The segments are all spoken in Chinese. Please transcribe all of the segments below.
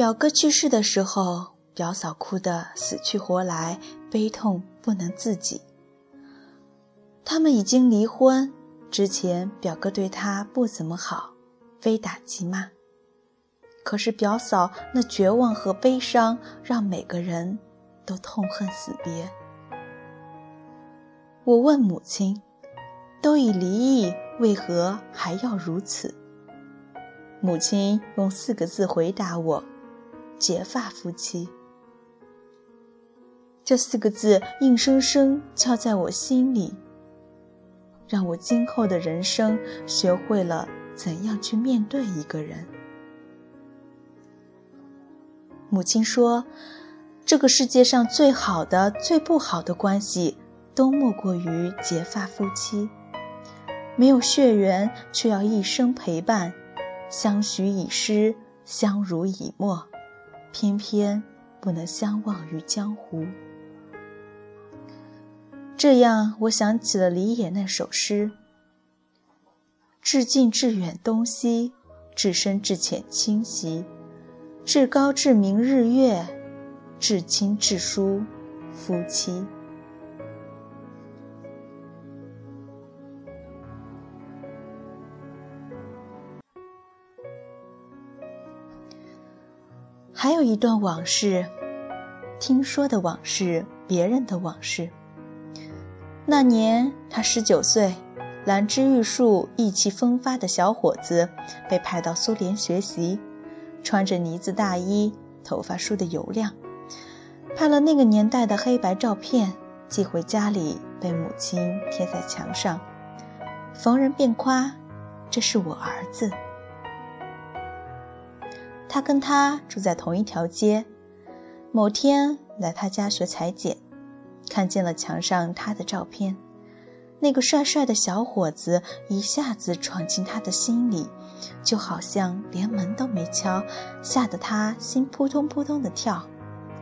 表哥去世的时候，表嫂哭得死去活来，悲痛不能自己。他们已经离婚，之前表哥对她不怎么好，非打即骂。可是表嫂那绝望和悲伤，让每个人都痛恨死别。我问母亲：“都已离异，为何还要如此？”母亲用四个字回答我。结发夫妻，这四个字硬生生敲在我心里，让我今后的人生学会了怎样去面对一个人。母亲说：“这个世界上最好的、最不好的关系，都莫过于结发夫妻，没有血缘，却要一生陪伴，相许以诗，相濡以沫。”偏偏不能相忘于江湖。这样，我想起了李野那首诗：“至近至远东西，至深至浅清晰，至高至明日月，至亲至疏夫妻。”还有一段往事，听说的往事，别人的往事。那年他十九岁，兰芝玉树、意气风发的小伙子，被派到苏联学习，穿着呢子大衣，头发梳得油亮，拍了那个年代的黑白照片，寄回家里，被母亲贴在墙上，逢人便夸：“这是我儿子。”他跟他住在同一条街，某天来他家学裁剪，看见了墙上他的照片，那个帅帅的小伙子一下子闯进他的心里，就好像连门都没敲，吓得他心扑通扑通的跳，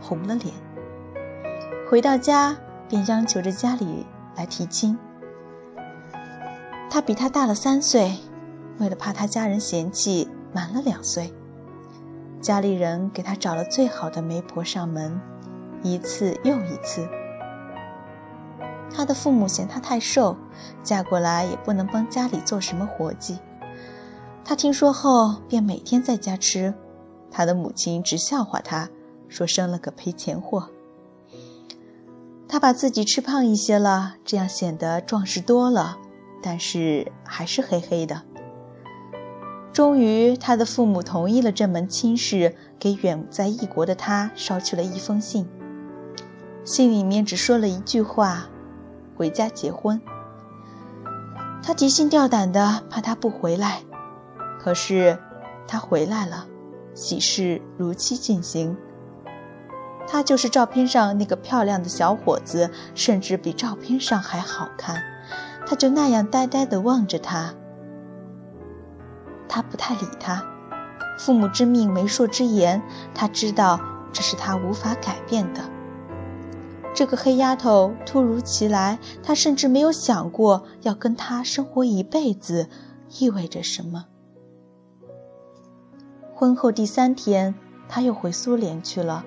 红了脸。回到家便央求着家里来提亲。他比他大了三岁，为了怕他家人嫌弃，满了两岁。家里人给他找了最好的媒婆上门，一次又一次。他的父母嫌他太瘦，嫁过来也不能帮家里做什么活计。他听说后便每天在家吃，他的母亲只笑话他，说生了个赔钱货。他把自己吃胖一些了，这样显得壮实多了，但是还是黑黑的。终于，他的父母同意了这门亲事，给远在异国的他捎去了一封信。信里面只说了一句话：“回家结婚。”他提心吊胆的，怕他不回来。可是，他回来了，喜事如期进行。他就是照片上那个漂亮的小伙子，甚至比照片上还好看。他就那样呆呆地望着他。他不太理他，父母之命，媒妁之言，他知道这是他无法改变的。这个黑丫头突如其来，他甚至没有想过要跟他生活一辈子，意味着什么。婚后第三天，他又回苏联去了。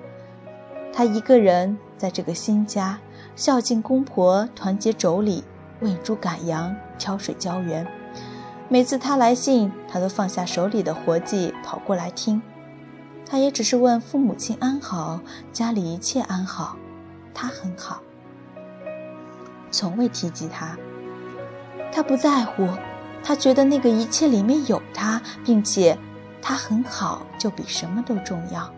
他一个人在这个新家，孝敬公婆，团结妯娌，喂猪赶羊，挑水浇园。每次他来信，他都放下手里的活计跑过来听。他也只是问父母亲安好，家里一切安好，他很好，从未提及他。他不在乎，他觉得那个一切里面有他，并且他很好，就比什么都重要。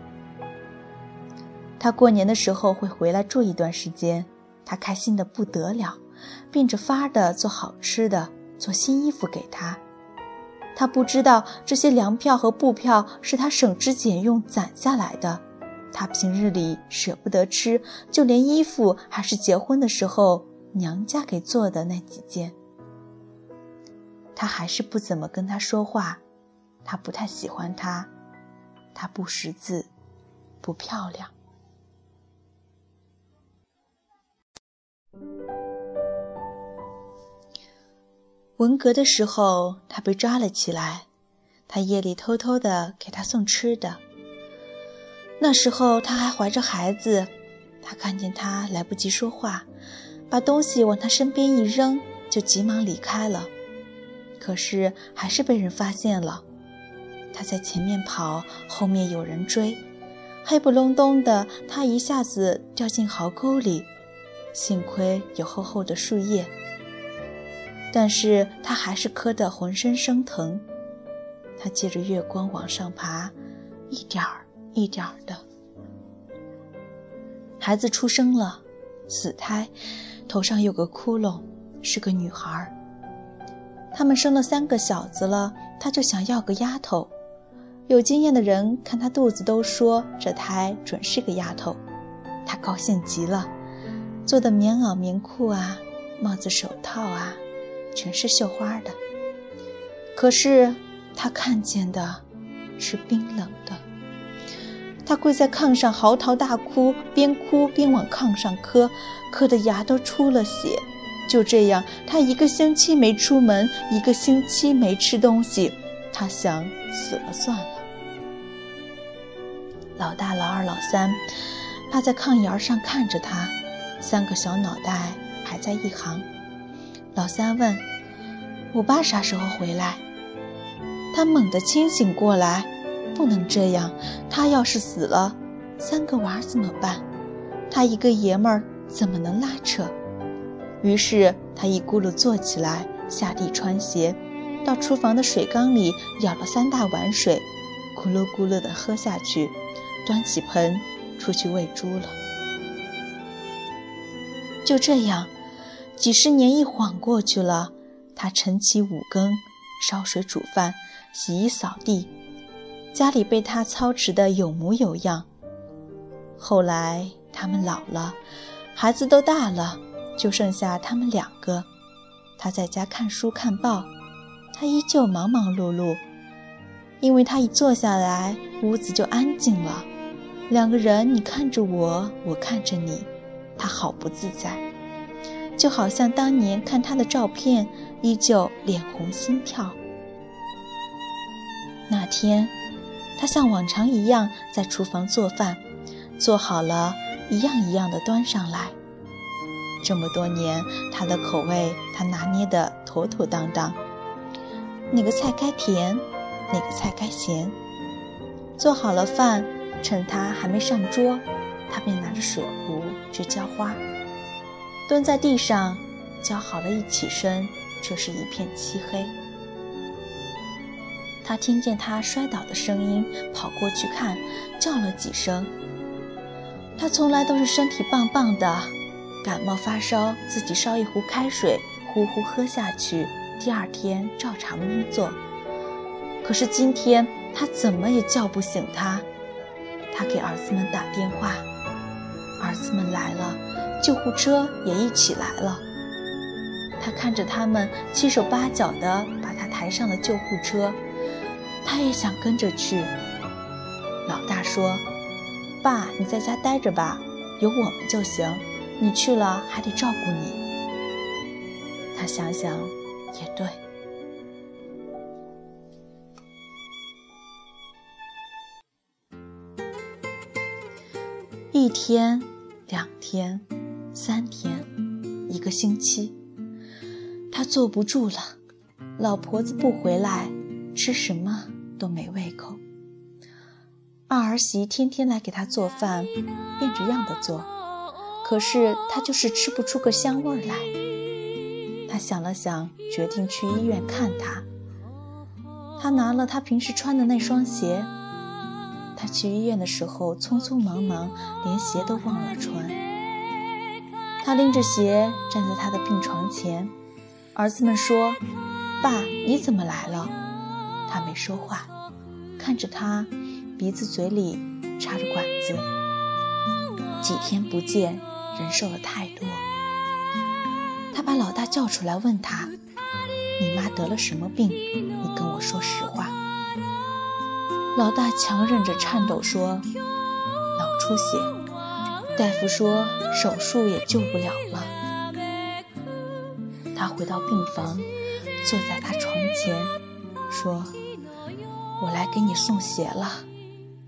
他过年的时候会回来住一段时间，他开心的不得了，变着法儿的做好吃的。做新衣服给他，他不知道这些粮票和布票是他省吃俭用攒下来的，他平日里舍不得吃，就连衣服还是结婚的时候娘家给做的那几件。他还是不怎么跟他说话，他不太喜欢他，他不识字，不漂亮。文革的时候，他被抓了起来。他夜里偷偷的给他送吃的。那时候他还怀着孩子，他看见他来不及说话，把东西往他身边一扔，就急忙离开了。可是还是被人发现了，他在前面跑，后面有人追，黑不隆咚的，他一下子掉进壕沟里，幸亏有厚厚的树叶。但是他还是磕得浑身生疼。他借着月光往上爬，一点儿一点儿的。孩子出生了，死胎，头上有个窟窿，是个女孩。他们生了三个小子了，他就想要个丫头。有经验的人看她肚子都说这胎准是个丫头，他高兴极了，做的棉袄棉裤啊，帽子手套啊。全是绣花的，可是他看见的是冰冷的。他跪在炕上嚎啕大哭，边哭边往炕上磕，磕的牙都出了血。就这样，他一个星期没出门，一个星期没吃东西。他想死了算了。老大、老二、老三趴在炕沿上看着他，三个小脑袋排在一行。老三问：“我爸啥时候回来？”他猛地清醒过来，不能这样。他要是死了，三个娃怎么办？他一个爷们儿怎么能拉扯？于是他一咕噜坐起来，下地穿鞋，到厨房的水缸里舀了三大碗水，咕噜咕噜地喝下去，端起盆出去喂猪了。就这样。几十年一晃过去了，他晨起五更，烧水煮饭，洗衣扫地，家里被他操持得有模有样。后来他们老了，孩子都大了，就剩下他们两个。他在家看书看报，他依旧忙忙碌碌，因为他一坐下来，屋子就安静了。两个人，你看着我，我看着你，他好不自在。就好像当年看他的照片，依旧脸红心跳。那天，他像往常一样在厨房做饭，做好了，一样一样的端上来。这么多年，他的口味他拿捏得妥妥当当。哪个菜该甜，哪个菜该咸。做好了饭，趁他还没上桌，他便拿着水壶去浇花。蹲在地上，浇好了，一起身就是一片漆黑。他听见他摔倒的声音，跑过去看，叫了几声。他从来都是身体棒棒的，感冒发烧自己烧一壶开水，呼呼喝下去，第二天照常工作。可是今天他怎么也叫不醒他。他给儿子们打电话，儿子们来了。救护车也一起来了。他看着他们七手八脚地把他抬上了救护车，他也想跟着去。老大说：“爸，你在家待着吧，有我们就行。你去了还得照顾你。”他想想，也对。一天，两天。三天，一个星期，他坐不住了。老婆子不回来，吃什么都没胃口。二儿媳天天来给他做饭，变着样的做，可是他就是吃不出个香味来。他想了想，决定去医院看他。他拿了他平时穿的那双鞋。他去医院的时候匆匆忙忙，连鞋都忘了穿。他拎着鞋站在他的病床前，儿子们说：“爸，你怎么来了？”他没说话，看着他，鼻子嘴里插着管子。几天不见，人瘦了太多。他把老大叫出来，问他：“你妈得了什么病？你跟我说实话。”老大强忍着颤抖说：“脑出血。”大夫说手术也救不了了。他回到病房，坐在他床前，说：“我来给你送鞋了，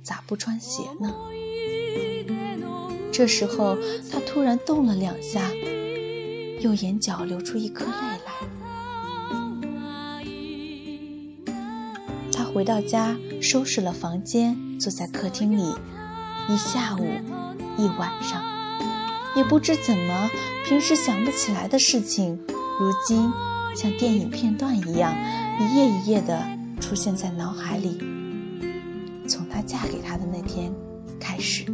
咋不穿鞋呢？”这时候，他突然动了两下，右眼角流出一颗泪来。他回到家，收拾了房间，坐在客厅里，一下午，一晚上，也不知怎么，平时想不起来的事情，如今像电影片段一样，一页一页的出现在脑海里。从她嫁给他的那天开始。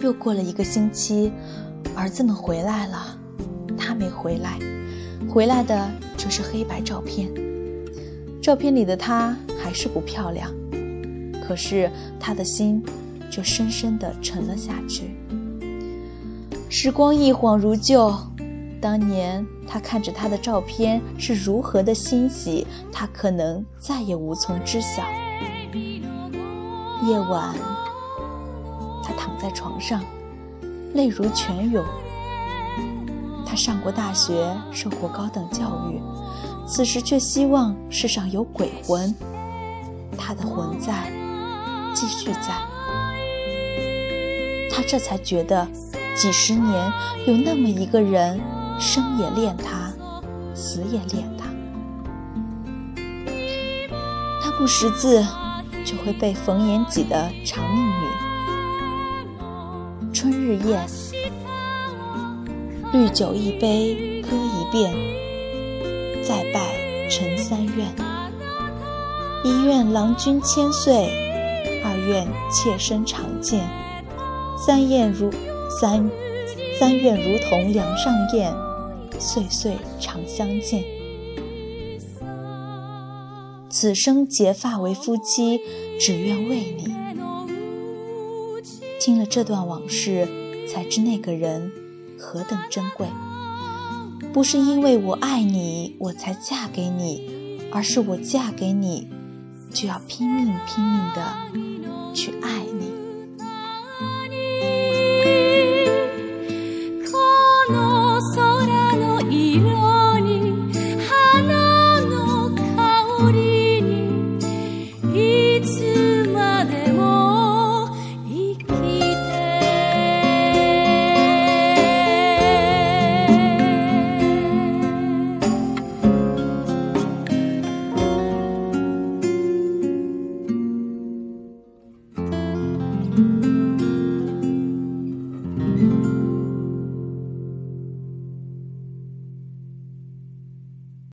又过了一个星期，儿子们回来了，他没回来，回来的就是黑白照片。照片里的她还是不漂亮，可是他的心就深深的沉了下去。时光一晃如旧，当年他看着他的照片是如何的欣喜，他可能再也无从知晓。夜晚。他躺在床上，泪如泉涌。他上过大学，受过高等教育，此时却希望世上有鬼魂。他的魂在，继续在。他这才觉得，几十年有那么一个人，生也恋他，死也恋他。他不识字，就会背冯延己的《长命女》。春日宴，绿酒一杯，歌一遍，再拜陈三愿。一愿郎君千岁，二愿妾身常见，三愿如三三愿如同梁上燕，岁岁常相见。此生结发为夫妻，只愿为你。听了这段往事，才知那个人何等珍贵。不是因为我爱你，我才嫁给你，而是我嫁给你，就要拼命拼命的去爱你。